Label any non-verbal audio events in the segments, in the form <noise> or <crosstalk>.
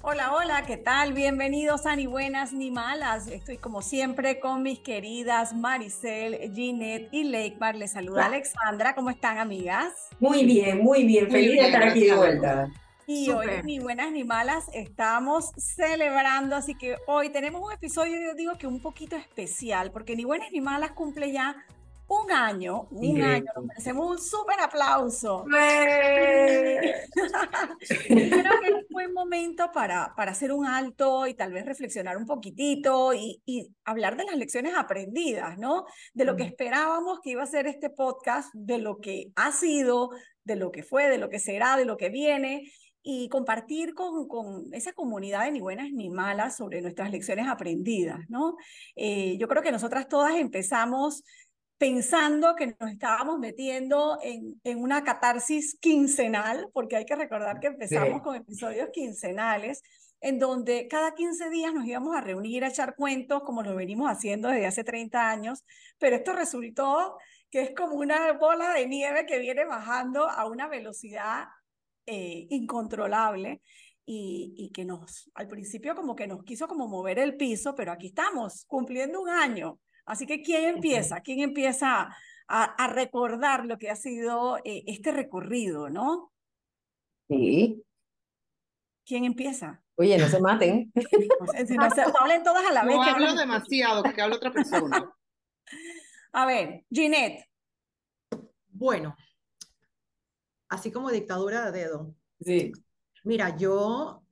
Hola, hola, ¿qué tal? Bienvenidos a Ni Buenas ni Malas. Estoy como siempre con mis queridas Maricel, Ginette y Leikmar. Les saluda Alexandra. ¿Cómo están, amigas? Muy bien, muy bien. Feliz de estar aquí de vuelta. Y hoy, ni buenas ni malas, estamos celebrando, así que hoy tenemos un episodio, yo digo que un poquito especial, porque ni buenas ni malas cumple ya un año, un año, hacemos un súper aplauso. <laughs> Creo que es un buen momento para, para hacer un alto y tal vez reflexionar un poquitito y, y, hablar de las lecciones aprendidas, ¿no? De lo que esperábamos que iba a ser este podcast, de lo que ha sido, de lo que fue, de lo que será, de lo que viene y compartir con, con, esa comunidad de ni buenas ni malas sobre nuestras lecciones aprendidas, ¿no? Eh, yo creo que nosotras todas empezamos pensando que nos estábamos metiendo en, en una catarsis quincenal, porque hay que recordar que empezamos con episodios quincenales, en donde cada 15 días nos íbamos a reunir a echar cuentos, como lo venimos haciendo desde hace 30 años, pero esto resultó que es como una bola de nieve que viene bajando a una velocidad eh, incontrolable. Y, y, que nos, al principio como que nos quiso como mover el piso, pero aquí estamos, cumpliendo un año Así que, ¿quién empieza? ¿Quién empieza a, recordar lo que ha sido eh, este recorrido, no? Sí. ¿Quién empieza? Oye, no se maten. No, hablen todas a la vez. No hablo demasiado, que hable otra persona. A ver, Ginette. Bueno, así como dictadura de dedo. Sí. Mira, yo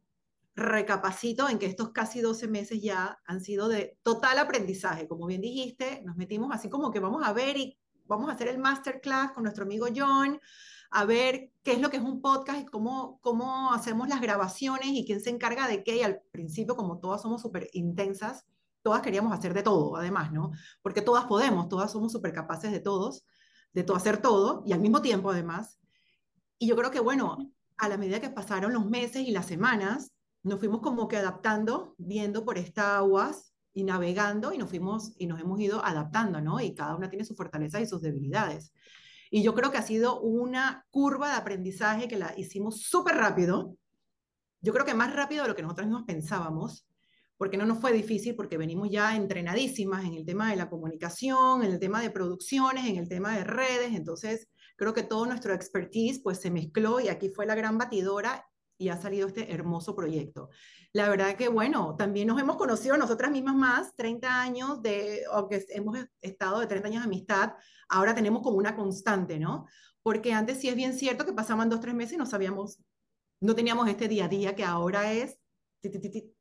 recapacito en que estos casi 12 meses ya han sido de total aprendizaje. Como bien dijiste, nos metimos así como que vamos a ver y vamos a hacer el masterclass con nuestro amigo John, a ver qué es lo que es un podcast y cómo, cómo hacemos las grabaciones y quién se encarga de qué. Y al principio, como todas somos súper intensas, todas queríamos hacer de todo, además, ¿no? Porque todas podemos, todas somos súper capaces de todos, de todo, hacer todo y al mismo tiempo, además. Y yo creo que, bueno, a la medida que pasaron los meses y las semanas, nos fuimos como que adaptando, viendo por estas aguas y navegando y nos fuimos y nos hemos ido adaptando, ¿no? Y cada una tiene sus fortalezas y sus debilidades. Y yo creo que ha sido una curva de aprendizaje que la hicimos súper rápido. Yo creo que más rápido de lo que nosotros mismos pensábamos, porque no nos fue difícil, porque venimos ya entrenadísimas en el tema de la comunicación, en el tema de producciones, en el tema de redes. Entonces, creo que todo nuestro expertise pues se mezcló y aquí fue la gran batidora y ha salido este hermoso proyecto. La verdad que, bueno, también nos hemos conocido nosotras mismas más, 30 años de, aunque hemos estado de 30 años de amistad, ahora tenemos como una constante, ¿no? Porque antes sí es bien cierto que pasaban dos, tres meses y no sabíamos, no teníamos este día a día que ahora es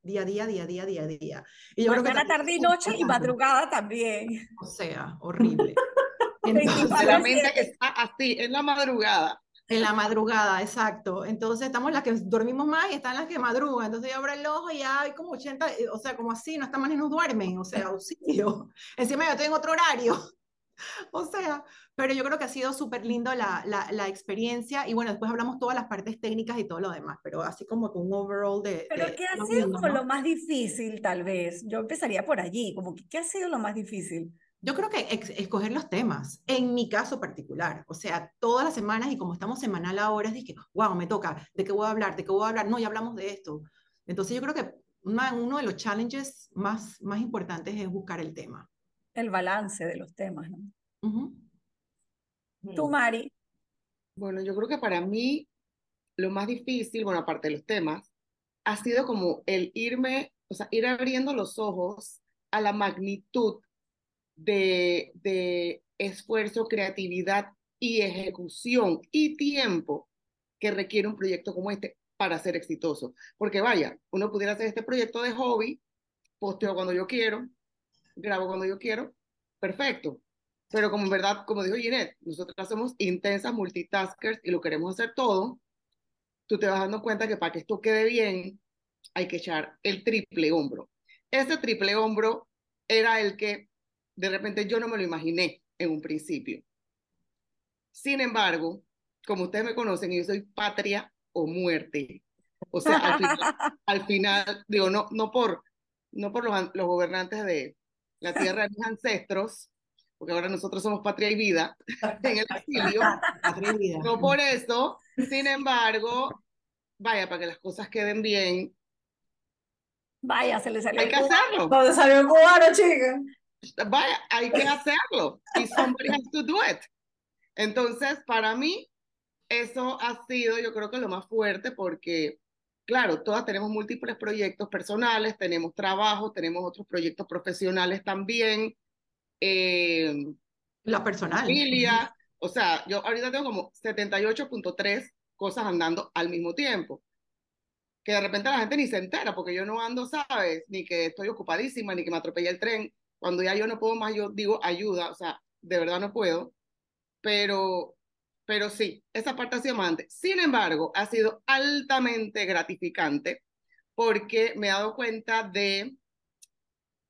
día a día, día a día, día a día. Y yo Mañana, creo que tarde y noche y madrugada también. O sea, horrible. <laughs> Entonces, la mente que está así, en la madrugada. En la madrugada, exacto. Entonces estamos las que dormimos más y están las que madrugan. Entonces yo abro el ojo y ya hay como 80, eh, o sea, como así, no están ni nos duermen, o sea, auxilio. <laughs> Encima yo estoy en otro horario. <laughs> O sea, pero yo creo que ha sido súper lindo la, la, la, experiencia y bueno, después hablamos todas las partes técnicas y todo lo demás, pero así como con un overall de... Pero ¿qué ha sido como lo más difícil tal vez? Yo empezaría por allí, como que ¿qué ha sido lo más difícil? Yo creo que escoger los temas, en mi caso particular, o sea, todas las semanas y como estamos semanal ahora, es de que, wow, me toca, ¿de qué voy a hablar? ¿De qué voy a hablar? No, ya hablamos de esto. Entonces yo creo que uno de los challenges más, más importantes es buscar el tema. El balance de los temas, ¿no? Tú, Mari. Bueno, yo creo que para mí lo más difícil, bueno, aparte de los temas, ha sido como el irme, o sea, ir abriendo los ojos a la magnitud de, esfuerzo, creatividad y ejecución y tiempo que requiere un proyecto como este para ser exitoso. Porque vaya, uno pudiera hacer este proyecto de hobby, posteo cuando yo quiero, grabo cuando yo quiero, perfecto. Pero como en verdad, como dijo Ginette, nosotros somos intensas multitaskers y lo queremos hacer todo, tú te vas dando cuenta que para que esto quede bien, hay que echar el triple hombro. Ese triple hombro era el que de repente yo no me lo imaginé en un principio. Sin embargo, como ustedes me conocen, yo soy patria o muerte. O sea, al final, <laughs> digo, no, no por, no por los, los gobernantes de la tierra de mis ancestros, porque ahora nosotros somos patria y vida <laughs> en el exilio, no por eso, sin embargo, vaya, para que las cosas queden bien, Vaya, se le salió. Hay que hacerlo. ¿Dónde salió el cubano, chica? Vaya, hay que hacerlo. Y somebody has to do it. Entonces, para mí, eso ha sido, yo creo que lo más fuerte porque, claro, todas tenemos múltiples proyectos personales, tenemos trabajo, tenemos otros proyectos profesionales también. Eh, La personal. familia, o sea, yo ahorita tengo como 78.3 cosas andando al mismo tiempo, que de repente la gente ni se entera, porque yo no ando, ¿sabes? Ni que estoy ocupadísima, ni que me atropellé el tren. Cuando ya yo no puedo más, yo digo ayuda, o sea, de verdad no puedo, pero, pero sí, esa parte ha sido amante. Sin embargo, ha sido altamente gratificante porque me he dado cuenta de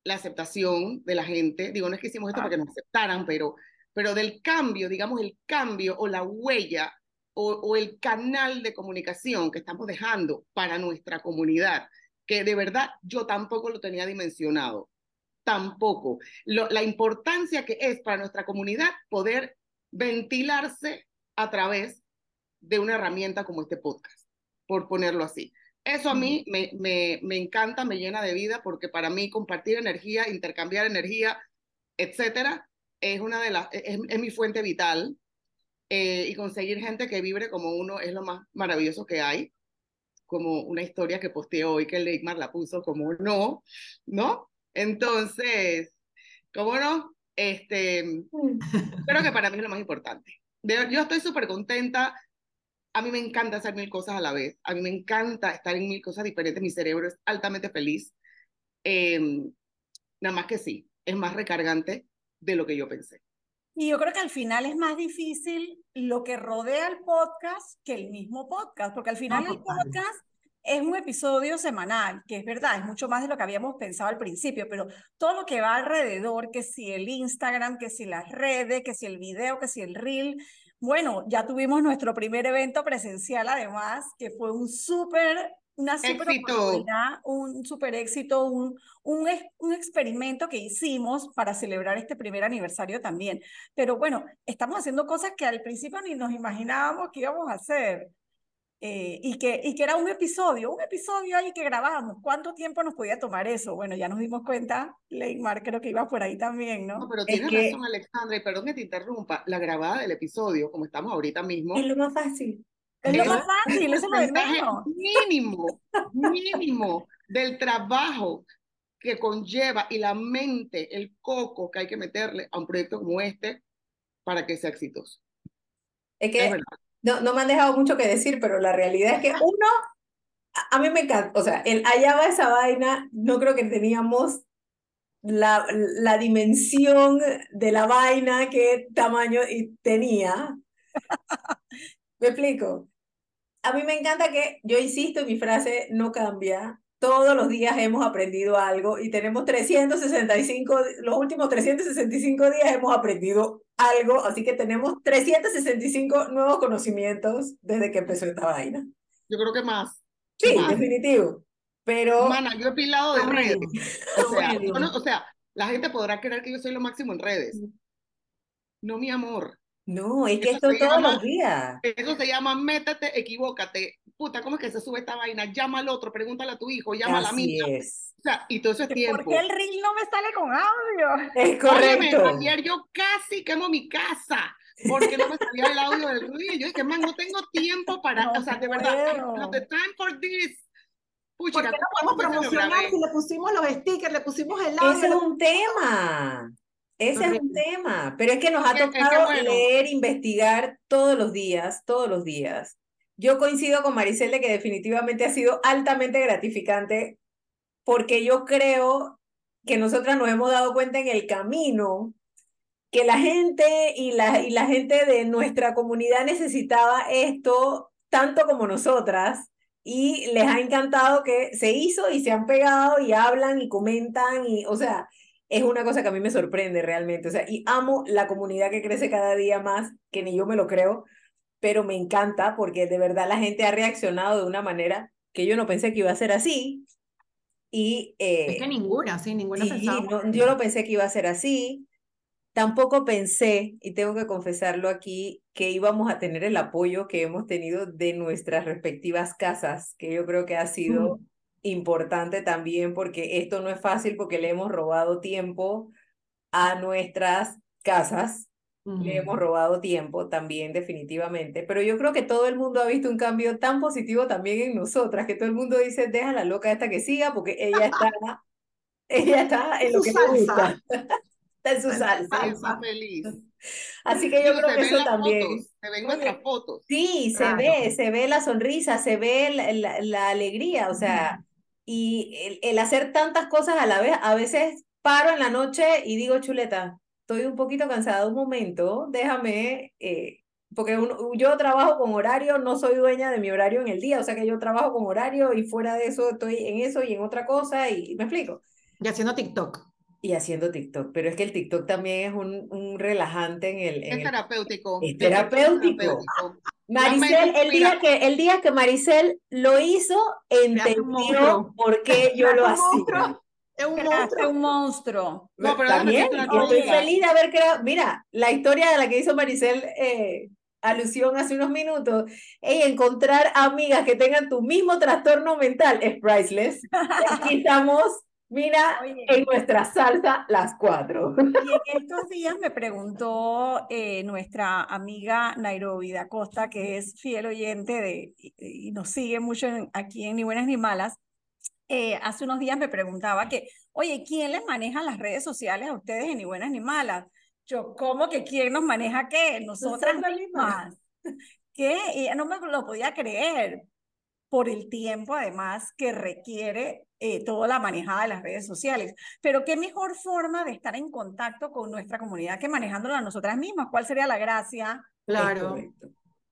la aceptación de la gente. Digo, no es que hicimos esto para que nos aceptaran, pero, pero del cambio, digamos, el cambio o la huella o, o el canal de comunicación que estamos dejando para nuestra comunidad, que de verdad yo tampoco lo tenía dimensionado. Tampoco. Lo, la importancia que es para nuestra comunidad poder ventilarse a través de una herramienta como este podcast, por ponerlo así. Eso a mí me, me, me encanta, me llena de vida, porque para mí compartir energía, intercambiar energía, etcétera, es una de las, es, es mi fuente vital. Eh, y conseguir gente que vibre como uno es lo más maravilloso que hay. Como una historia que posteé hoy que Leigmar la puso como no, ¿no? Entonces, ¿cómo no? Este, creo que para mí es lo más importante. De- yo estoy súper contenta. A mí me encanta hacer mil cosas a la vez. A mí me encanta estar en mil cosas diferentes. Mi cerebro es altamente feliz. Eh, nada más que sí, es más recargante de lo que yo pensé. Y yo creo que al final es más difícil lo que rodea el podcast que el mismo podcast, porque al final No, el podcast es un episodio semanal, que es verdad, es mucho más de lo que habíamos pensado al principio, pero todo lo que va alrededor, que si el Instagram, que si las redes, que si el video, que si el reel, bueno, ya tuvimos nuestro primer evento presencial además, que fue un súper, una oportunidad, un súper éxito, un, un, un experimento que hicimos para celebrar este primer aniversario también. Pero bueno, estamos haciendo cosas que al principio ni nos imaginábamos que íbamos a hacer. Eh, y, que, y que era un episodio, un episodio ahí que grabábamos. ¿Cuánto tiempo nos podía tomar eso? Bueno, ya nos dimos cuenta, Leymar creo que iba por ahí también, No, ¿no? pero Es tienes que- razón, Alexandra, y perdón que te interrumpa, la grabada del episodio, como estamos ahorita mismo, Es lo más fácil. Es lo es más fácil, eso es lo de menos. mínimo, <laughs> mínimo del trabajo que conlleva y la mente, el coco que hay que meterle a un proyecto como este para que sea exitoso. Es Es que verdad. No, no me han dejado mucho que decir, pero la realidad es que <laughs> uno, a, a mí me encanta, o sea, el allá va esa vaina, no creo que teníamos la, la dimensión de la vaina, qué tamaño y tenía. <laughs> ¿Me explico? A mí me encanta que, yo insisto, mi frase no cambia, todos los días hemos aprendido algo y tenemos 365, los últimos 365 días hemos aprendido algo, así que tenemos 365 nuevos conocimientos desde que empezó esta vaina. Yo creo que más. Sí, Más. definitivo. Pero Mana, yo he pilado de redes. O sea, Promedio. yo no- o sea, la gente podrá creer que yo soy lo máximo en redes. No, mi amor. no, es que Eso esto todos llama- los días. Eso se llama métete, equivócate. Puta, ¿cómo es que se sube esta vaina? Llama al otro, pregúntale a tu hijo, llama a la Así mía. es. O sea, y todo eso es tiempo. ¿Por qué el reel no me sale con audio? Es Óyeme, correcto. ayer yo casi quemo mi casa porque no me salía el audio del ruido. Yo dije, man, no tengo tiempo para, No o sea, de verdad, have the time for this. ¿Por Puchica, qué no ¿cuántas podemos promocionar si le pusimos los stickers, le pusimos el audio? Ese es un tema. Ese es un tema. Pero es que nos ha que- es que tocado bueno. leer, investigar todos los días, todos los días. Yo coincido con Maricel de que definitivamente ha sido altamente gratificante porque yo creo que nosotras nos hemos dado cuenta en el camino que la gente y la, y la gente de nuestra comunidad necesitaba esto tanto como nosotras y les ha encantado que se hizo y se han pegado y hablan y comentan y, o sea, es una cosa que a mí me sorprende realmente, o sea, y amo la comunidad que crece cada día más, que ni yo me lo creo, pero me encanta porque de verdad la gente ha reaccionado de una manera que yo no pensé que iba a ser así y eh, Es que ninguna, sí, ninguna Sí, pensábamos no, yo no pensé que iba a ser así. Tampoco pensé, y tengo que confesarlo aquí, que íbamos a tener el apoyo que hemos tenido de nuestras respectivas casas, que yo creo que ha sido importante también porque esto no es fácil porque le hemos robado tiempo a nuestras casas, le hemos robado tiempo también definitivamente, pero yo creo que todo el mundo ha visto un cambio tan positivo también en nosotras, que todo el mundo dice, deja la loca esta que siga porque ella está, <laughs> ella está en lo que le gusta, <laughs> está en su salsa. Está feliz. <laughs> Así que yo Sí, creo se que eso también. fotos, se ven nuestras fotos. Sí, se Claro. ve, se ve la sonrisa, se ve la, la- la alegría, o sea, y el, el hacer tantas cosas a la vez, a veces paro en la noche y digo, chuleta, estoy un poquito cansada, un momento, déjame, eh, porque uno- yo trabajo con horario, no soy dueña de mi horario en el día, o sea que yo trabajo con horario y fuera de eso estoy en eso y en otra cosa y me explico. Y haciendo TikTok. Y haciendo TikTok, pero es que el TikTok también es un, un relajante en el, en Es el terapéutico. Es el TikTok terapéutico. Maricel, Realmente, el día que, el día que Maricel lo hizo, entendió por qué yo <laughs> lo hacía. Es un monstruo. un monstruo. No, pero También, estoy feliz de haber creado. Mira, la historia de la que hizo Maricel eh, alusión hace unos minutos, ey, encontrar amigas que tengan tu mismo trastorno mental es priceless. <laughs> Aquí estamos, mira, Oye. en nuestra salsa las cuatro. Y en estos días me preguntó eh, nuestra amiga Nairobi da Costa, que es fiel oyente de, y, y nos sigue mucho en- aquí en Ni Buenas Ni Malas. Eh, hace unos días me preguntaba que, oye, ¿quién les maneja las redes sociales a ustedes Ni Buenas Ni Malas? Yo, ¿cómo que quién nos maneja qué? Nosotras mismas. ¿Qué? Y ella no me lo podía creer por el tiempo además que requiere eh, toda la manejada de las redes sociales. Pero qué mejor forma de estar en contacto con nuestra comunidad que manejándola nosotras mismas. ¿Cuál sería la gracia? Claro.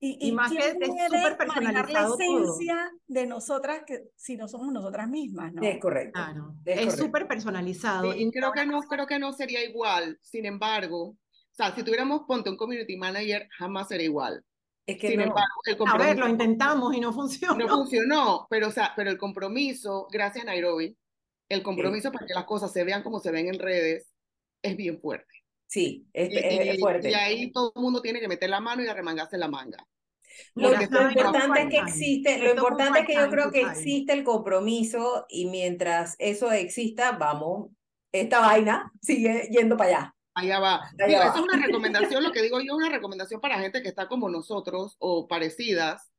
Y, Y y más quién que es súper manejar la personalizado todo. esencia de nosotras que si no somos nosotras mismas, ¿no? Es correcto. Claro. Es Es súper personalizado. Sí, y creo que no, creo que no sería igual. Sin embargo, o sea, si tuviéramos, ponte un community manager, jamás sería igual. Es que Sin no. embargo, el A ver, compromiso lo intentamos y no funcionó. no funcionó, pero o sea, pero el compromiso, gracias Nairobi, el compromiso para que las cosas se vean como se ven en redes es bien fuerte. Sí, es, Y, es- es y- fuerte. y ahí todo el mundo tiene que meter la mano y arremangarse la manga. Lo, lo importante es que existe, lo importante es que yo creo que existe el compromiso y mientras eso exista, vamos, esta vaina sigue yendo para allá. Allá va. Allá Digo, va. esa es una recomendación, lo que digo yo, es una <laughs> recomendación para gente que está como nosotros o parecidas,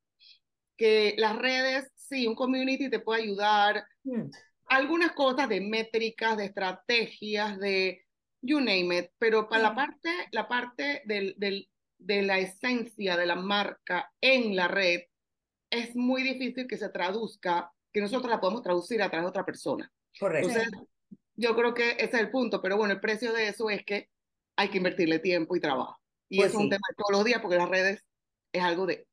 que las redes, sí, un community te puede ayudar, Hmm, algunas cosas de métricas, de estrategias, de you name it, pero para la Sí. parte, la parte del, del, de la esencia de la marca en la red, es muy difícil que se traduzca, que nosotros la podemos traducir a través de otra persona. Correcto. Entonces, yo creo que ese es el punto, pero bueno, el precio de eso es que hay que invertirle tiempo y trabajo. Y Pues eso es un tema de todos los días, porque las redes es algo de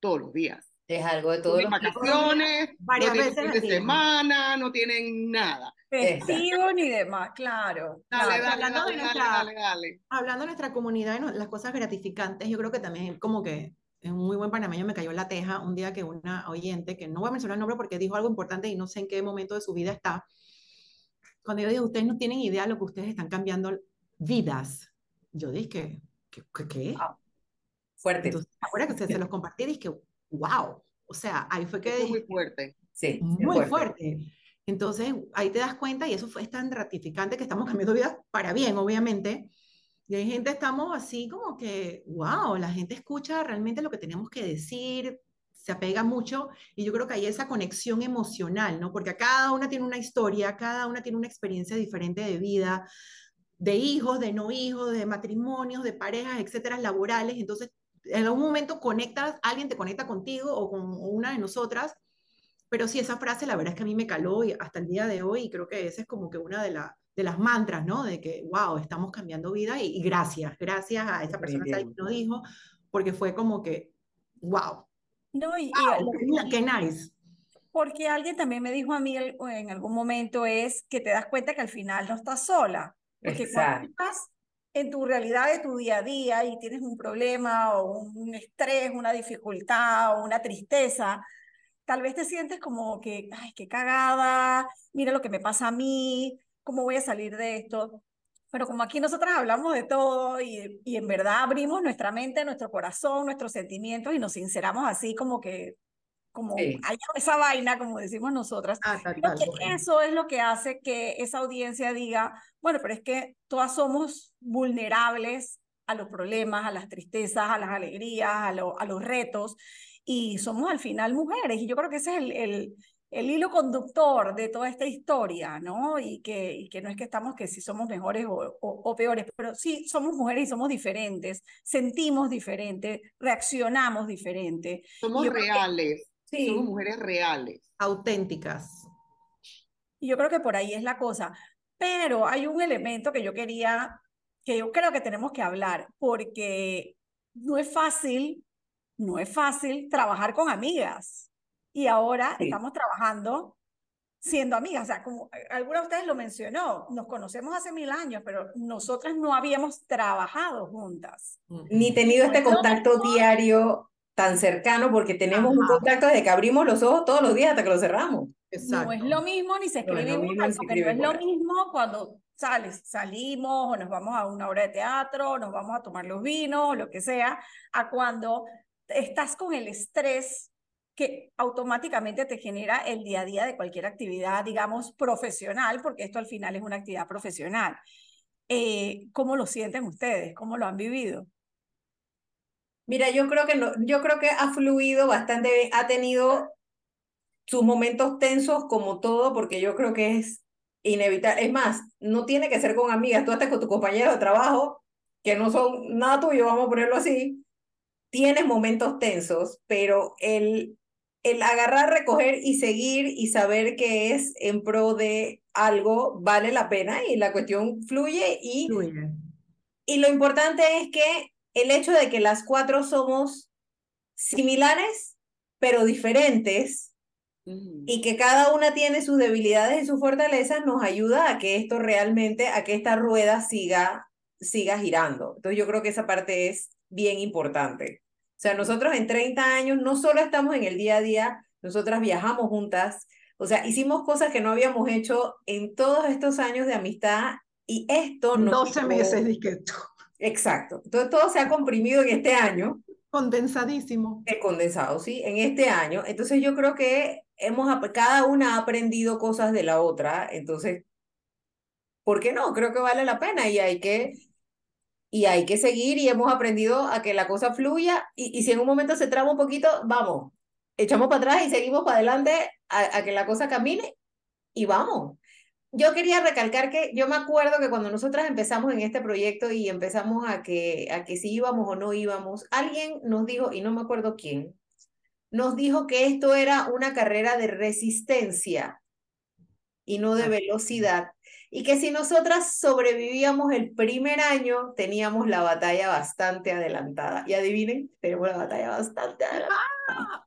todos los días. Es algo de No todos tienen los días. vacaciones, Varias no veces de semana, no tienen nada. Festivo ni demás, claro. Dale, claro. dale, Hablando de dale, dale, nuestra- dale, dale. Hablando de nuestra comunidad y no- las cosas gratificantes, yo creo que también como que en un muy buen panameño me cayó la teja un día que una oyente, que no voy a mencionar el nombre porque dijo algo importante y no sé en qué momento de su vida está, cuando yo digo, ustedes no tienen idea de lo que ustedes están cambiando vidas. Yo dije, ¿qué? ¿Qué? qué? Ah, Fuerte. Entonces, ahora que se, se <laughs> los compartí, dije, wow. O sea, ahí fue que es muy fuerte. Sí, muy fuerte. fuerte. Entonces, ahí te das cuenta y eso fue es tan gratificante que estamos cambiando vidas para bien, obviamente. Y hay gente, estamos así como que, wow, la gente escucha realmente lo que tenemos que decir, se apega mucho y yo creo que hay esa conexión emocional, ¿no? Porque cada una tiene una historia, cada una tiene una experiencia diferente de vida, de hijos, de no hijos, de matrimonios, de parejas, etcétera, laborales. Entonces, en algún momento conectas, alguien te conecta contigo o con una de nosotras pero sí, esa frase la verdad es que a mí me caló y hasta el día de hoy y creo que esa es como que una de, la, de las mantras, ¿no? De que, wow, estamos cambiando vida y, y gracias, gracias a esa persona que lo dijo, porque fue como que, wow, No, y, y- wow, qué, qué nice. porque alguien también me dijo a mí en algún momento es que te das cuenta que al final no estás sola. Porque cuando Exacto. estás en tu realidad de tu día a día y tienes un problema o un estrés, una dificultad o una tristeza, tal vez te sientes como que, ay, qué cagada, mira lo que me pasa a mí, cómo voy a salir de esto. Pero como aquí nosotras hablamos de todo y, y en verdad abrimos nuestra mente, nuestro corazón, nuestros sentimientos y nos sinceramos así como que como Sí. hay esa vaina, como decimos nosotras. Ah, tal, tal, que bueno. eso es lo que hace que esa audiencia diga, bueno, pero es que todas somos vulnerables a los problemas, a las tristezas, a las alegrías, a, lo- a los retos, y somos al final mujeres, y yo creo que ese es el, el, el hilo conductor de toda esta historia, ¿no? Y que, y que no es que estamos que si somos mejores o, o, o peores, pero sí somos mujeres y somos diferentes, sentimos diferente, reaccionamos diferente. Somos reales, Sí. somos mujeres reales. Auténticas. Y yo creo que por ahí es la cosa. Pero hay un elemento que yo quería, que yo creo que tenemos que hablar, porque no es fácil, no es fácil trabajar con amigas. Y ahora Sí. estamos trabajando siendo amigas. O sea, como alguna de ustedes lo mencionó, nos conocemos hace mil años, pero nosotras no habíamos trabajado juntas. Ni tenido este contacto diario tan cercano porque tenemos un Ajá. contacto desde que abrimos los ojos todos los días hasta que los cerramos. Exacto. No es lo mismo ni se No es escribe igual, porque no escribe es lo mismo cuando sales, salimos o nos vamos a una obra de teatro, o nos vamos a tomar los vinos, o lo que sea, a cuando estás con el estrés que automáticamente te genera el día a día de cualquier actividad, digamos, profesional, porque esto al final es una actividad profesional. Eh, ¿cómo lo sienten ustedes? ¿Cómo lo han vivido? Mira, yo creo que no, yo creo que ha fluido bastante bien, ha tenido sus momentos tensos como todo, porque yo creo que es inevitable. Es más, no tiene que ser con amigas, tú estás con tu compañero de trabajo, que no son nada tuyo, vamos a ponerlo así, tienes momentos tensos, pero el, el agarrar, recoger y seguir y saber que es en pro de algo vale la pena y la cuestión fluye y Fluye. y lo importante es que el hecho de que las cuatro somos similares, pero diferentes, Mm. y que cada una tiene sus debilidades y sus fortalezas, nos ayuda a que esto realmente, a que esta rueda siga, siga girando. Entonces yo creo que esa parte es bien importante. O sea, nosotros en 30 años no solo estamos en el día a día, nosotras viajamos juntas, o sea, hicimos cosas que no habíamos hecho en todos estos años de amistad y esto nos 12 dio- meses, dije, Exacto. Entonces todo se ha comprimido en este año, condensadísimo. el condensado, ¿sí? En este año. Entonces yo creo que hemos, cada una ha aprendido cosas de la otra. Entonces, ¿por qué no? Creo que vale la pena y hay que, y hay que seguir y hemos aprendido a que la cosa fluya y, y si en un momento se traba un poquito, vamos, echamos para atrás y seguimos para adelante a, a que la cosa camine y vamos. Yo quería recalcar que yo me acuerdo que cuando nosotras empezamos en este proyecto y empezamos a que, a que si íbamos o no íbamos, alguien nos dijo, y no me acuerdo quién, nos dijo que esto era una carrera de resistencia y no de velocidad, y que si nosotras sobrevivíamos el primer año, teníamos la batalla bastante adelantada. Y adivinen, tenemos la batalla bastante adelantada.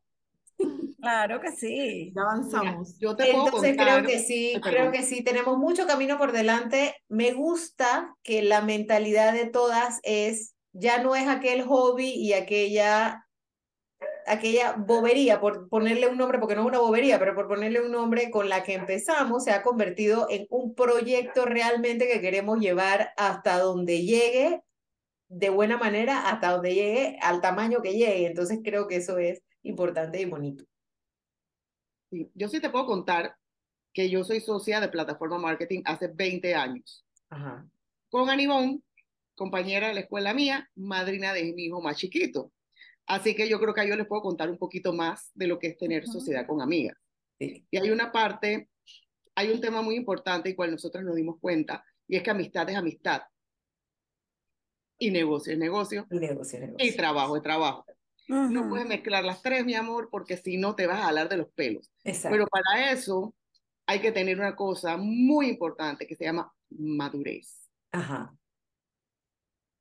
<laughs> Claro que sí. Ya avanzamos. Yo te puedo Entonces contar. creo que sí, Ay, creo que sí, tenemos mucho camino por delante. Me gusta que la mentalidad de todas es, ya no es aquel hobby y aquella, aquella bobería, por ponerle un nombre, porque no es una bobería, pero por ponerle un nombre con la que empezamos, se ha convertido en un proyecto realmente que queremos llevar hasta donde llegue, de buena manera, hasta donde llegue, al tamaño que llegue. Entonces creo que eso es importante y bonito. Sí, Yo sí te puedo contar que yo soy socia de Plataforma Marketing hace 20 años. Ajá. Con Anibón, compañera de la escuela mía, madrina de mi hijo más chiquito. Así que yo creo que yo les puedo contar un poquito más de lo que es tener sociedad con amigas. Sí. Y hay una parte, hay un tema muy importante y cual nosotros nos dimos cuenta, y es que amistad es amistad. Y negocio es negocio. Y negocio, negocio. Y trabajo es trabajo. No puedes mezclar las tres, mi amor, porque si no te vas a jalar de los pelos. Exacto. Pero para eso hay que tener una cosa muy importante que se llama madurez Ajá.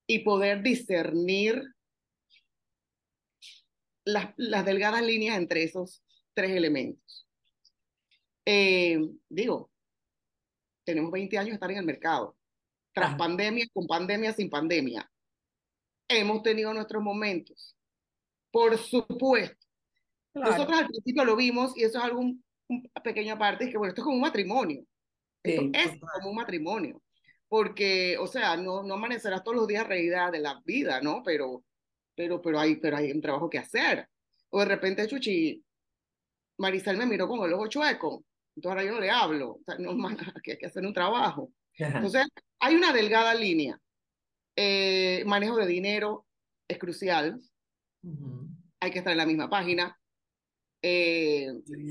y poder discernir las, las delgadas líneas entre esos tres elementos. Eh, digo, tenemos 20 años de estar en el mercado, tras Ajá. pandemia, con pandemia, sin pandemia. Hemos tenido nuestros momentos, por supuesto. Claro. Nosotros al principio lo vimos y eso es algo, un, un pequeño aparte, es que bueno, esto es como un matrimonio. Esto Sí. es como un matrimonio. Porque, o sea, no, no amanecerás todos los días reída de la vida, ¿no? Pero, pero, pero, hay, pero hay un trabajo que hacer. O de repente, Chuchi, Maricel me miró con el ojo chueco. Entonces ahora yo no le hablo. O sea, no, aquí hay <laughs> que hacer un trabajo. Entonces, hay una delgada línea. Eh, manejo de dinero es crucial. Hay que estar en la misma página. Eh,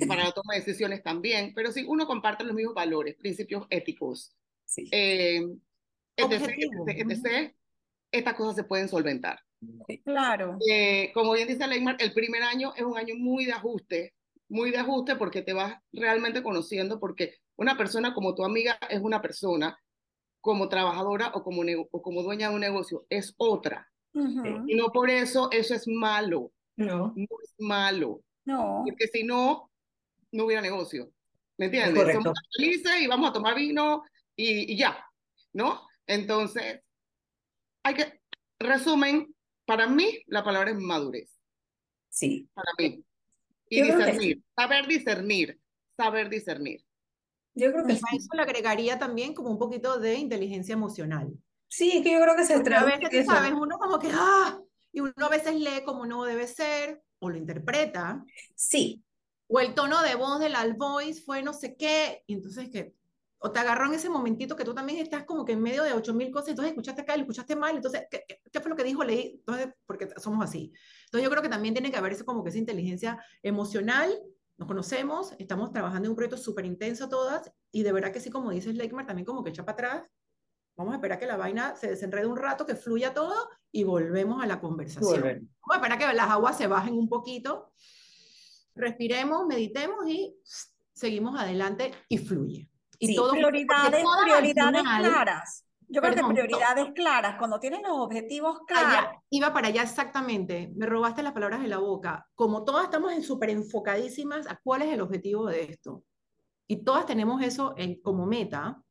para la toma de decisiones también, pero si uno comparte los mismos valores, principios éticos, Sí. eh, etc, etc, etc, estas cosas se pueden solventar. Claro. Eh, como bien dice Leymar, el primer año es un año muy de ajuste, muy de ajuste porque te vas realmente conociendo, porque una persona como tu amiga es una persona, como trabajadora o como, o como dueña de un negocio es otra. Ujú. Y no por eso eso es malo, No. no es malo, No. porque si no, no hubiera negocio. ¿Me entiendes? correcto. Somos felices y vamos a tomar vino y, y ya, ¿no? Entonces, hay que, resumen, para mí la palabra es madurez, Sí. para mí. Y Yo creo que discernir, saber discernir, saber discernir. Yo creo que a eso le agregaría también como un poquito de inteligencia emocional. Sí, es que yo creo que se Porque a veces, sabes, uno como que, ah, y uno a veces lee como no debe ser, o lo interpreta, Sí, o el tono de voz del al voice fue no sé qué, y entonces que, o te agarró en ese momentito que tú también estás como que en medio de ocho mil cosas, entonces escuchaste acá, lo escuchaste mal, entonces, ¿qué, qué, qué fue lo que dijo? Leí, entonces, porque somos así. Entonces yo creo que también tiene que haber eso como que esa inteligencia emocional, nos conocemos, estamos trabajando en un proyecto súper intenso todas, y de verdad que sí, como dices Leikmar, también como que echa para atrás, vamos a esperar que la vaina se desenrede un rato, que fluya todo, y volvemos a la conversación. volver. Vamos a esperar que las aguas se bajen un poquito, respiremos, meditemos y seguimos adelante y fluye. Y Sí, todo Prioridades, prioridades final- claras. Yo creo Perdón, que prioridades claras, cuando tienes los objetivos claros. Allá, iba para allá exactamente, me robaste las palabras de la boca. Como todas estamos en súper enfocadísimas a cuál es el objetivo de esto. Y todas tenemos eso en, como meta.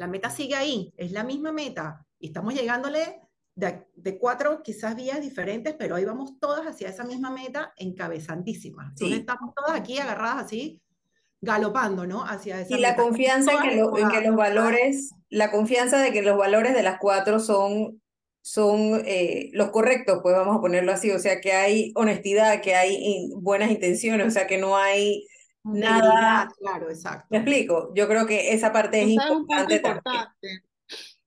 La meta sigue ahí, es la misma meta. Y estamos llegándole de, de cuatro quizás vías diferentes, pero ahí vamos todas hacia esa misma meta encabezantísimas. Entonces Sí. estamos todas aquí agarradas así, galopando, ¿no? Hacia esa Y la meta. confianza en que, lo- en que los valores, la confianza de que los valores de las cuatro son, son eh, los correctos, pues vamos a ponerlo así, o sea, que hay honestidad, que hay in- buenas intenciones, o sea, que no hay nada. claro, exacto. ¿Me explico? Yo creo que esa parte es importante también. importante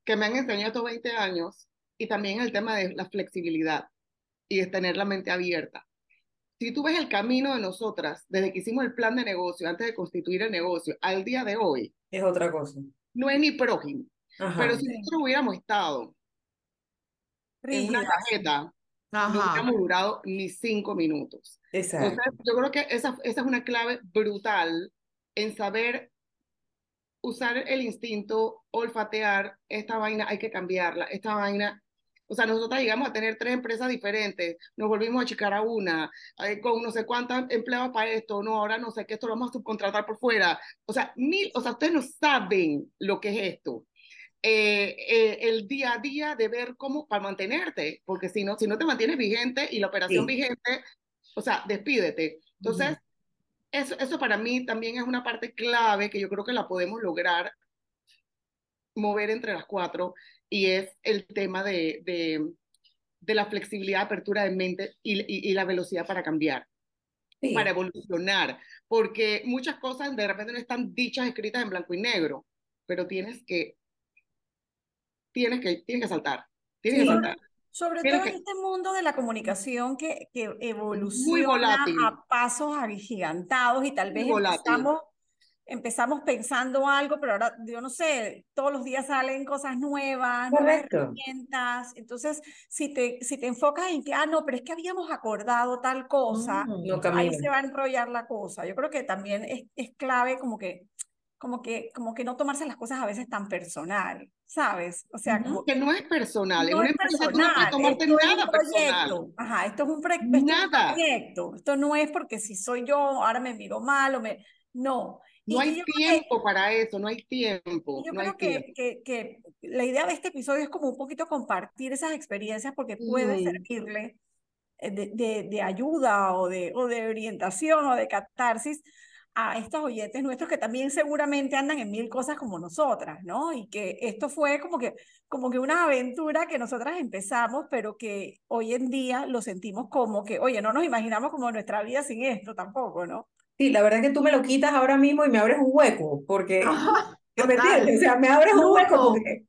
que me han enseñado estos 20 años y también el tema de la flexibilidad y de tener la mente abierta. Si tú ves el camino de nosotras, desde que hicimos el plan de negocio, antes de constituir el negocio, al día de hoy, Es otra cosa. no es ni prójimo. Ajá. Pero si nosotros hubiéramos estado en una rígidas. Cajeta, no Ajá. hubiéramos durado ni cinco minutos. Exacto. Entonces, yo creo que esa, esa es una clave brutal en saber usar el instinto, olfatear, esta vaina hay que cambiarla, esta vaina, o sea, nosotros llegamos a tener tres empresas diferentes, nos volvimos a achicar a una, eh, con no sé cuántos empleados para esto, no, ahora no sé qué, esto lo vamos a subcontratar por fuera, o sea, mil, o sea, ustedes no saben lo que es esto. Eh, eh, el día a día de ver cómo para mantenerte, porque si no, si no te mantienes vigente y la operación Sí. vigente, o sea, despídete. Entonces, eso, eso para mí también es una parte clave que yo creo que la podemos lograr mover entre las cuatro y es el tema de, de, de la flexibilidad, apertura de mente y, y, y la velocidad para cambiar, Sí. para evolucionar, porque muchas cosas de repente no están dichas, escritas en blanco y negro, pero tienes que, tienes que, tienes que saltar, tienes Sí. que saltar. Sobre Tiene todo que- en este mundo de la comunicación que, que evoluciona a pasos agigantados y tal vez volátil. empezamos, pensando algo, pero ahora, yo no sé, todos los días salen cosas nuevas, nuevas Correcto. herramientas. Entonces, si te, si te enfocas en que, ah, no, pero es que habíamos acordado tal cosa, Mm. No ahí se va a enrollar la cosa. Yo creo que también es, es clave como que, como que, como que no tomarse las cosas a veces tan personal, ¿sabes? O sea, como Que no es personal, no una es empresa tú no personal, tomarte esto es nada un personal. Ajá, esto es un, pre- esto es un Nada. proyecto. Esto no es porque si soy yo, ahora me miro mal o me... No. No y hay creo que- tiempo para eso, no hay tiempo, yo no hay creo que, tiempo. que, que la idea de este episodio es como un poquito compartir esas experiencias porque puede Mm. servirle eh, de, de, de ayuda o de, o de orientación o de catarsis a estos oyentes nuestros que también seguramente andan en mil cosas como nosotras, ¿no? Y que esto fue como que, como que una aventura que nosotras empezamos, pero que hoy en día lo sentimos como que, oye, no nos imaginamos como nuestra vida sin esto tampoco, ¿no? Sí, la verdad es que tú me lo quitas ahora mismo y me abres un hueco, porque, <laughs> ¿me entiendes? O sea, me abres un hueco porque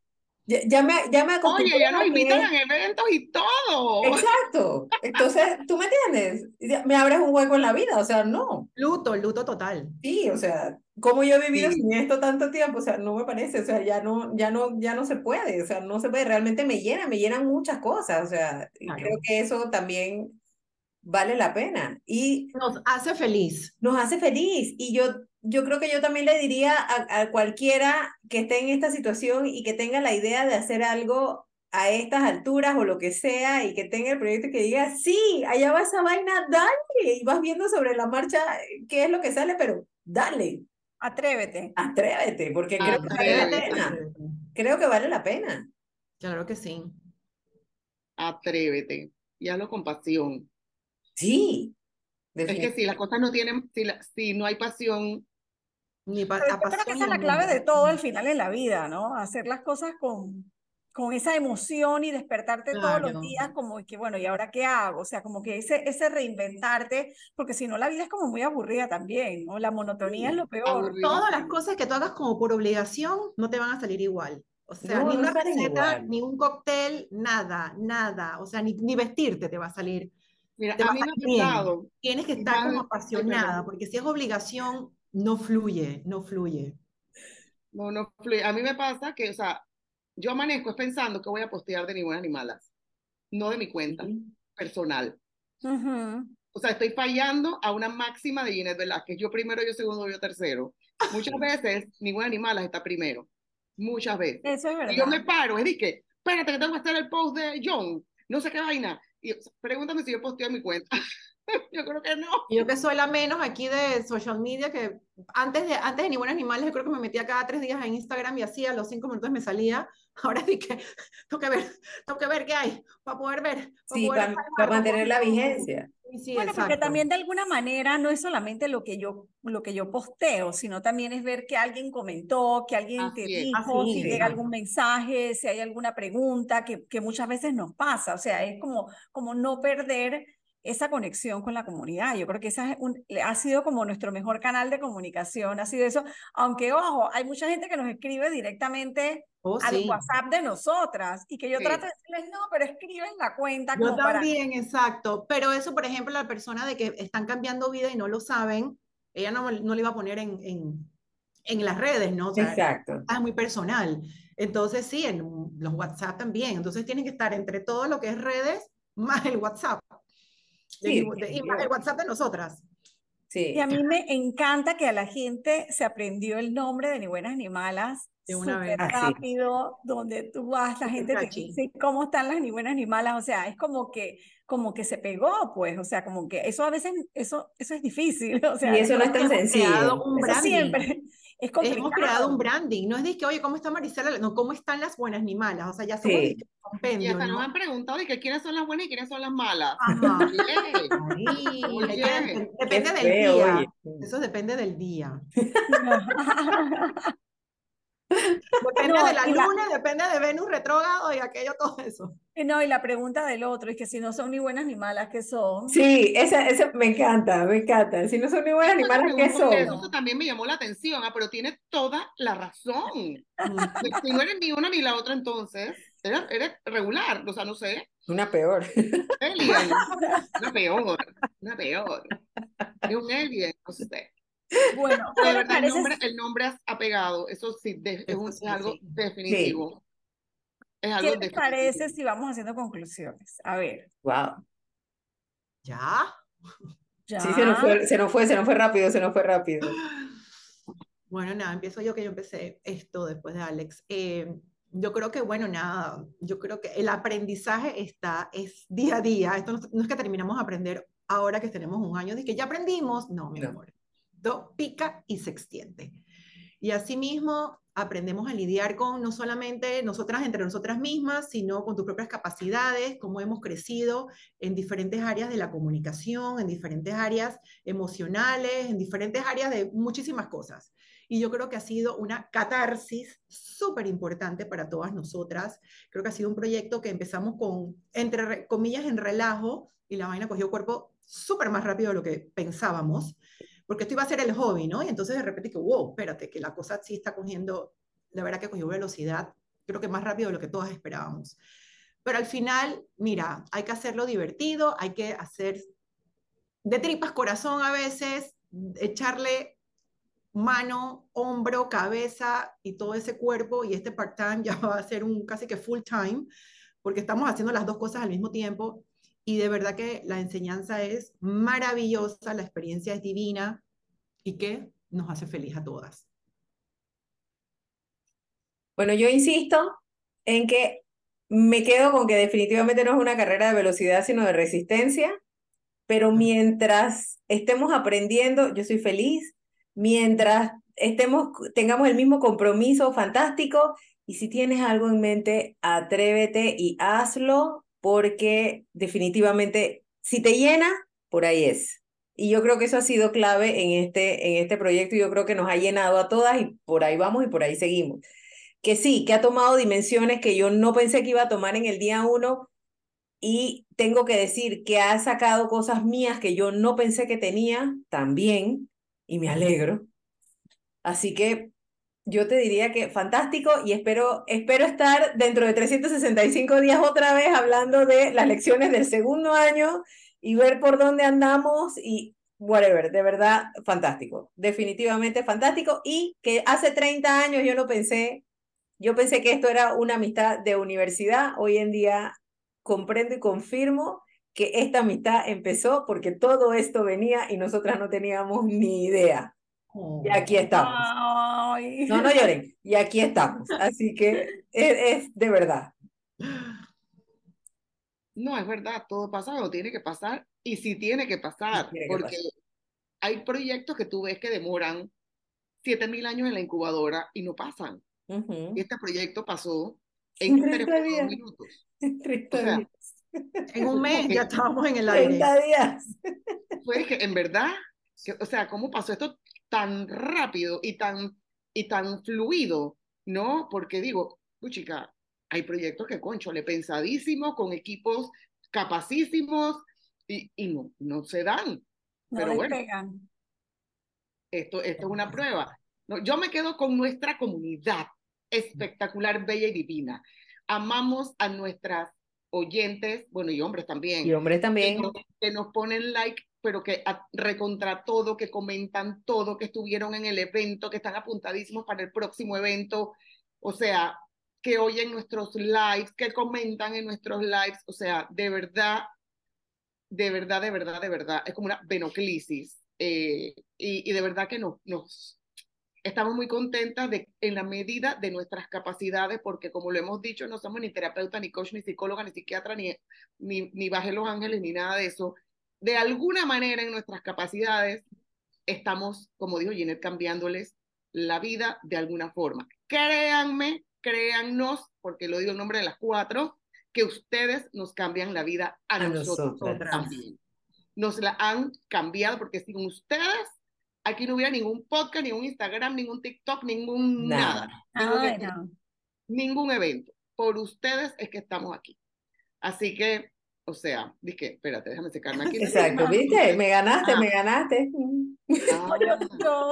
ya, ya me, ya me acostumbré Oye, ya nos invitan a eventos y todo. Exacto. Entonces, ¿tú me entiendes? Me abres un hueco en la vida, o sea, no. Luto, luto total. Sí, o sea, como yo he vivido Sí. sin esto tanto tiempo, o sea, no me parece, o sea, ya no, ya no, ya no se puede, o sea, no se puede, realmente me llena, me llenan muchas cosas, o sea, Claro. creo que eso también vale la pena y Nos hace feliz. nos hace feliz y yo, yo creo que yo también le diría a, a cualquiera que esté en esta situación y que tenga la idea de hacer algo a estas alturas o lo que sea y que tenga el proyecto y que diga, sí, allá va esa vaina, dale, y vas viendo sobre la marcha eh, qué es lo que sale, pero dale. Atrévete. Atrévete, porque creo que vale la pena. Creo que vale la pena. Claro que sí. Atrévete y hazlo con pasión. Sí. Es que si las cosas no tienen, si, la- si no hay pasión, Ni pa- Pero yo creo que apasiona esa es la clave de todo al final en la vida, ¿no? Hacer las cosas con, con esa emoción y despertarte todos los Claro. días como que, bueno, ¿y ahora qué hago? O sea, como que ese, ese reinventarte, porque si no la vida es como muy aburrida también, ¿no? La monotonía es lo peor. aburrida. Todas las cosas que tú hagas como por obligación no te van a salir igual. O sea, No, ni una receta, ni un cóctel, nada, nada. O sea, ni, ni vestirte te va a salir. mira, Te a mí me ha Tienes que estar como apasionada, porque si es obligación, no fluye, no fluye. no, no fluye. A mí me pasa que, o sea, yo amanezco es pensando que voy a postear de ni buenas ni malas, no de mi cuenta personal. Ujú. O sea, estoy fallando a una máxima de Ginette Velázquez. Yo primero, yo segundo, yo tercero. Muchas <laughs> veces, ni buenas ni malas está primero. Muchas veces. Eso es Y yo me verdad. paro, es de que, espérate que tengo que hacer el post de John, no sé qué vaina. Y o sea, pregúntame si yo posteo en mi cuenta. <laughs> <laughs> yo creo que no. Yo que soy la menos aquí de social media, que antes de, antes de Ni Buenas Ni Malas, yo creo que me metía cada tres días en Instagram y hacía, a los cinco minutos me salía. <laughs> Ahora sí que tengo que ver, tengo que ver qué hay para poder ver. para Sí, poder para, salvar, para para mantener la vigencia. Sí, sí, Bueno, porque exacto. también de alguna manera no es solamente lo que yo, lo que yo posteo, sino también es ver que alguien comentó, que alguien te Así es. dijo, Así si es, llega algún mensaje, si hay alguna pregunta, que, que muchas veces nos pasa. O sea, es como, como no perder esa conexión con la comunidad. Yo creo que esa es un- ha sido como nuestro mejor canal de comunicación, ha sido eso. Aunque, ojo, hay mucha gente que nos escribe directamente Oh, al sí. WhatsApp de nosotras y que yo Sí. trato de decirles, no, pero escriben la cuenta Yo como para... también, exacto. Pero eso, por ejemplo, la persona de que están cambiando vida y no lo saben, ella no, no le iba a poner en, en, en las redes, ¿no? O sea, Exacto. es muy personal. Entonces, sí, en los WhatsApp también. Entonces, tienen que estar entre todo lo que es redes más el WhatsApp. De Sí, de- y más el WhatsApp de nosotras. Sí. Y a mí me encanta que a la gente se aprendió el nombre de Ni Buenas Ni Malas De una vez. rápido, donde tú vas, la gente te dice cómo están las Ni Buenas Ni Malas, o sea, es como que, como que se pegó, pues, o sea, como que eso a veces, eso, eso es difícil, <laughs> o sea, Y eso no es tan sencillo. eso siempre es complicado. Hemos creado un branding. No es de que, oye, ¿cómo está Marisela? No, ¿cómo están las buenas ni malas? O sea, ya somos Sí. Y nos ¿no? han preguntado de que quiénes son las buenas y quiénes son las malas. Ajá. <laughs> Dep- Qué depende del feo, día. oye. Eso depende del día. <laughs> Depende No, de la y la- luna, depende de Venus retrógrado y aquello, todo eso. No, y la pregunta del otro es que si no son ni buenas ni malas, ¿qué son? Sí, esa, esa me encanta, me encanta. Si no son ni buenas ni malas, ¿qué son? eso también me llamó la atención, ah, pero tiene toda la razón. <laughs> Si no eres ni una ni la otra, entonces eres, eres regular, o sea, no sé, Una peor. alien, <laughs> una peor, una peor. Es un alien, no sé. Bueno, <laughs> Pero ¿qué verdad, el parece nombre, el nombre es apegado, eso sí, de- es, un- sí, es algo sí. definitivo. Es ¿Qué algo les definitivo. parece si vamos haciendo conclusiones? A ver, Wow. ¿Ya? ya. Sí, se nos fue, se nos fue, se nos fue rápido, se nos fue rápido. <gasps> Bueno, nada, empiezo yo que yo empecé esto después de Alex. Eh, yo creo que, bueno, nada, yo creo que el aprendizaje está, es día a día. Esto no, no es que terminamos de aprender ahora que tenemos un año de que ya aprendimos. No, mi No. amor. Esto pica y se extiende. Y asimismo, aprendemos a lidiar con no solamente nosotras entre nosotras mismas, sino con tus propias capacidades, cómo hemos crecido en diferentes áreas de la comunicación, en diferentes áreas emocionales, en diferentes áreas de muchísimas cosas. Y yo creo que ha sido una catarsis súper importante para todas nosotras. Creo que ha sido un proyecto que empezamos con, entre re- comillas, en relajo, y la vaina cogió cuerpo súper más rápido de lo que pensábamos, porque esto iba a ser el hobby, ¿no? Y entonces de repente que, wow, espérate, que la cosa sí está cogiendo, la verdad que cogió velocidad, creo que más rápido de lo que todas esperábamos. Pero al final, mira, hay que hacerlo divertido, hay que hacer de tripas corazón a veces, echarle mano, hombro, cabeza y todo ese cuerpo y este part-time <laughs> ya va a ser un casi que full-time porque estamos haciendo las dos cosas al mismo tiempo y de verdad que la enseñanza es maravillosa, la experiencia es divina y que nos hace feliz a todas. Bueno, yo insisto en que me quedo con que definitivamente no es una carrera de velocidad, sino de resistencia, pero mientras estemos aprendiendo, yo soy feliz, mientras estemos, tengamos el mismo compromiso fantástico, y si tienes algo en mente, atrévete y hazlo, porque definitivamente si te llena, por ahí es. Y yo creo que eso ha sido clave en este, en este proyecto y yo creo que nos ha llenado a todas y por ahí vamos y por ahí seguimos que sí, que ha tomado dimensiones que yo no pensé que iba a tomar en el día uno y tengo que decir que ha sacado cosas mías que yo no pensé que tenía también y me alegro. Así que yo te diría que fantástico y espero, espero estar dentro de 365 días otra vez hablando de las lecciones del segundo año y ver por dónde andamos y whatever, de verdad, fantástico, definitivamente fantástico y que hace 30 años yo no pensé yo pensé que esto era una amistad de universidad. Hoy en día comprendo y confirmo que esta amistad empezó porque todo esto venía y nosotras no teníamos ni idea. Y aquí estamos. No, no lloren. Y aquí estamos. Así que es, de verdad. No, es verdad, todo pasa o tiene que pasar y sí tiene que pasar, porque hay proyectos que tú ves que demoran 7000 años en la incubadora y no pasan. Y este proyecto pasó en 30 días. minutos. En un mes ya <laughs> estábamos en el aire. 30 días. Fue que en verdad, o sea, ¿cómo pasó esto tan rápido y tan, y tan fluido? ¿No? Porque digo, chica, hay proyectos que, concho, le pensadísimos, con equipos capacísimos, y, y no, no se dan. Pero bueno, esto, esto es una prueba. No, yo me quedo con nuestra comunidad, espectacular, bella y divina. Amamos a nuestras oyentes, bueno, y hombres también. Y hombres también. Que nos, ponen like, pero que recontra todo, que comentan todo, que estuvieron en el evento, que están apuntadísimos para el próximo evento. O sea, que oyen nuestros lives, que comentan en nuestros lives. O sea, de verdad, de verdad, de verdad, de verdad. Es como una venoclisis. Eh, y, y, de verdad que nos, nos, estamos muy contentas de, en la medida de nuestras capacidades, porque como lo hemos dicho, no somos ni terapeuta, ni coach, ni psicóloga, ni psiquiatra, ni, ni, ni baje los ángeles, ni nada de eso. De alguna manera en nuestras capacidades estamos, como dijo Ginette, cambiándoles la vida de alguna forma. Créanme, créannos, porque lo digo en nombre de las cuatro, que ustedes nos cambian la vida a, nosotros, también. Nos la han cambiado porque sin ustedes aquí no hubiera ningún podcast, ningún Instagram, ningún TikTok, ningún nada. Ningún evento. Por ustedes es que estamos aquí. Así que, o sea, dije, espérate, déjame secarme aquí. Exacto, ¿viste? Me ganaste, ah. me ganaste. Ah,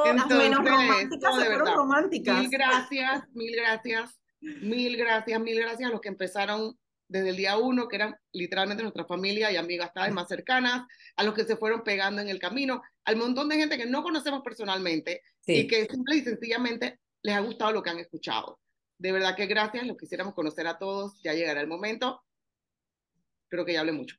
entonces, menos románticas, de verdad, románticas. Mil gracias, mil gracias, mil gracias, mil gracias a los que empezaron desde el día uno, que eran literalmente nuestra familia y amigas cada vez más cercanas, a los que se fueron pegando en el camino, al montón de gente que no conocemos personalmente y que simple y sencillamente les ha gustado lo que han escuchado. De verdad que gracias, los quisiéramos conocer a todos, ya llegará el momento. Creo que ya hablé mucho.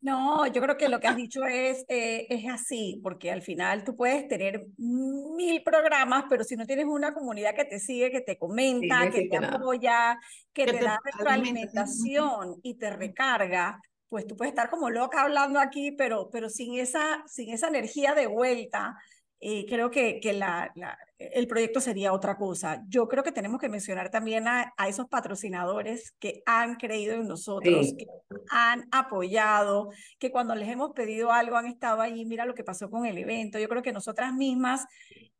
No, yo creo que lo que has dicho es, eh, es así, porque al final tú puedes tener mil programas, pero si no tienes una comunidad que te sigue, que te comenta, que te apoya, que, te, da retroalimentación y te recarga, pues tú puedes estar como loca hablando aquí, pero, pero sin, esa, sin esa energía de vuelta, eh, creo que, que la, el proyecto sería otra cosa. Yo creo que tenemos que mencionar también a, esos patrocinadores que han creído en nosotros, que han apoyado, que cuando les hemos pedido algo han estado ahí. Mira lo que pasó con el evento. Yo creo que nosotras mismas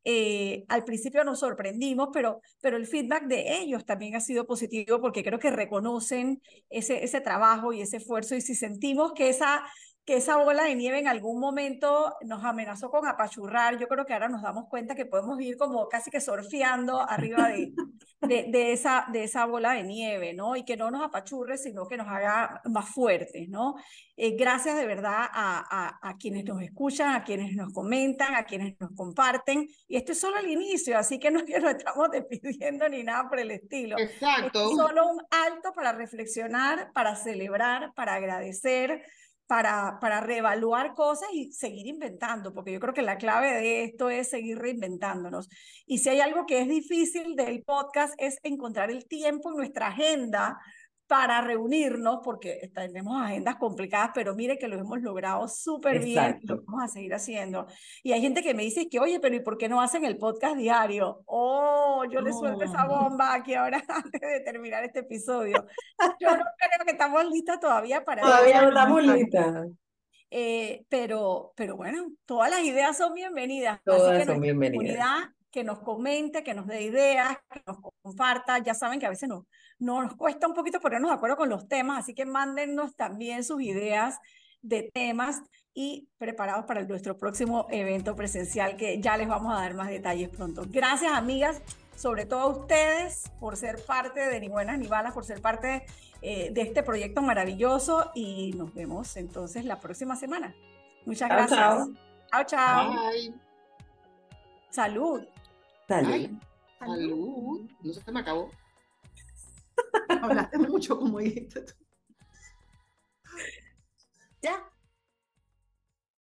eh, al principio nos sorprendimos, pero, pero el feedback de ellos también ha sido positivo porque creo que reconocen ese, ese trabajo y ese esfuerzo y si sentimos que esa que esa bola de nieve en algún momento nos amenazó con apachurrar. Yo creo que ahora nos damos cuenta que podemos ir como casi que surfeando arriba de, de, esa, de esa bola de nieve, ¿no? Y que no nos apachurre, sino que nos haga más fuertes, ¿no? Eh, gracias de verdad a, a, quienes nos escuchan, a quienes nos comentan, a quienes nos comparten. Y esto es solo el inicio, así que no es que nos estamos despidiendo ni nada por el estilo. Exacto. es solo un alto para reflexionar, para celebrar, para agradecer para, para reevaluar cosas y seguir inventando, porque yo creo que la clave de esto es seguir reinventándonos. Y si hay algo que es difícil del podcast es encontrar el tiempo en nuestra agenda para reunirnos, porque tenemos agendas complicadas, pero mire que lo hemos logrado súper bien y lo vamos a seguir haciendo. Y hay gente que me dice que, oye, pero ¿y por qué no hacen el podcast diario? Oh, yo le suelto esa oh. bomba aquí ahora <laughs> antes de terminar este episodio. <laughs> Yo no creo que estamos listas todavía para... Todavía no estamos listas. Eh, pero, pero bueno, todas las ideas son bienvenidas. Todas son bienvenidas que nos comente, que nos dé ideas, que nos comparta. Ya saben que a veces no, nos cuesta un poquito ponernos de acuerdo con los temas, así que mándennos también sus ideas de temas y preparados para nuestro próximo evento presencial que ya les vamos a dar más detalles pronto. Gracias amigas, sobre todo a ustedes por ser parte de Ni Buenas Ni Balas, por ser parte eh, de este proyecto maravilloso y nos vemos entonces la próxima semana. Muchas gracias. Chao, chao. Salud. Salud. Salud. No se me acabó. Hablaste mucho como dijiste tú. Ya.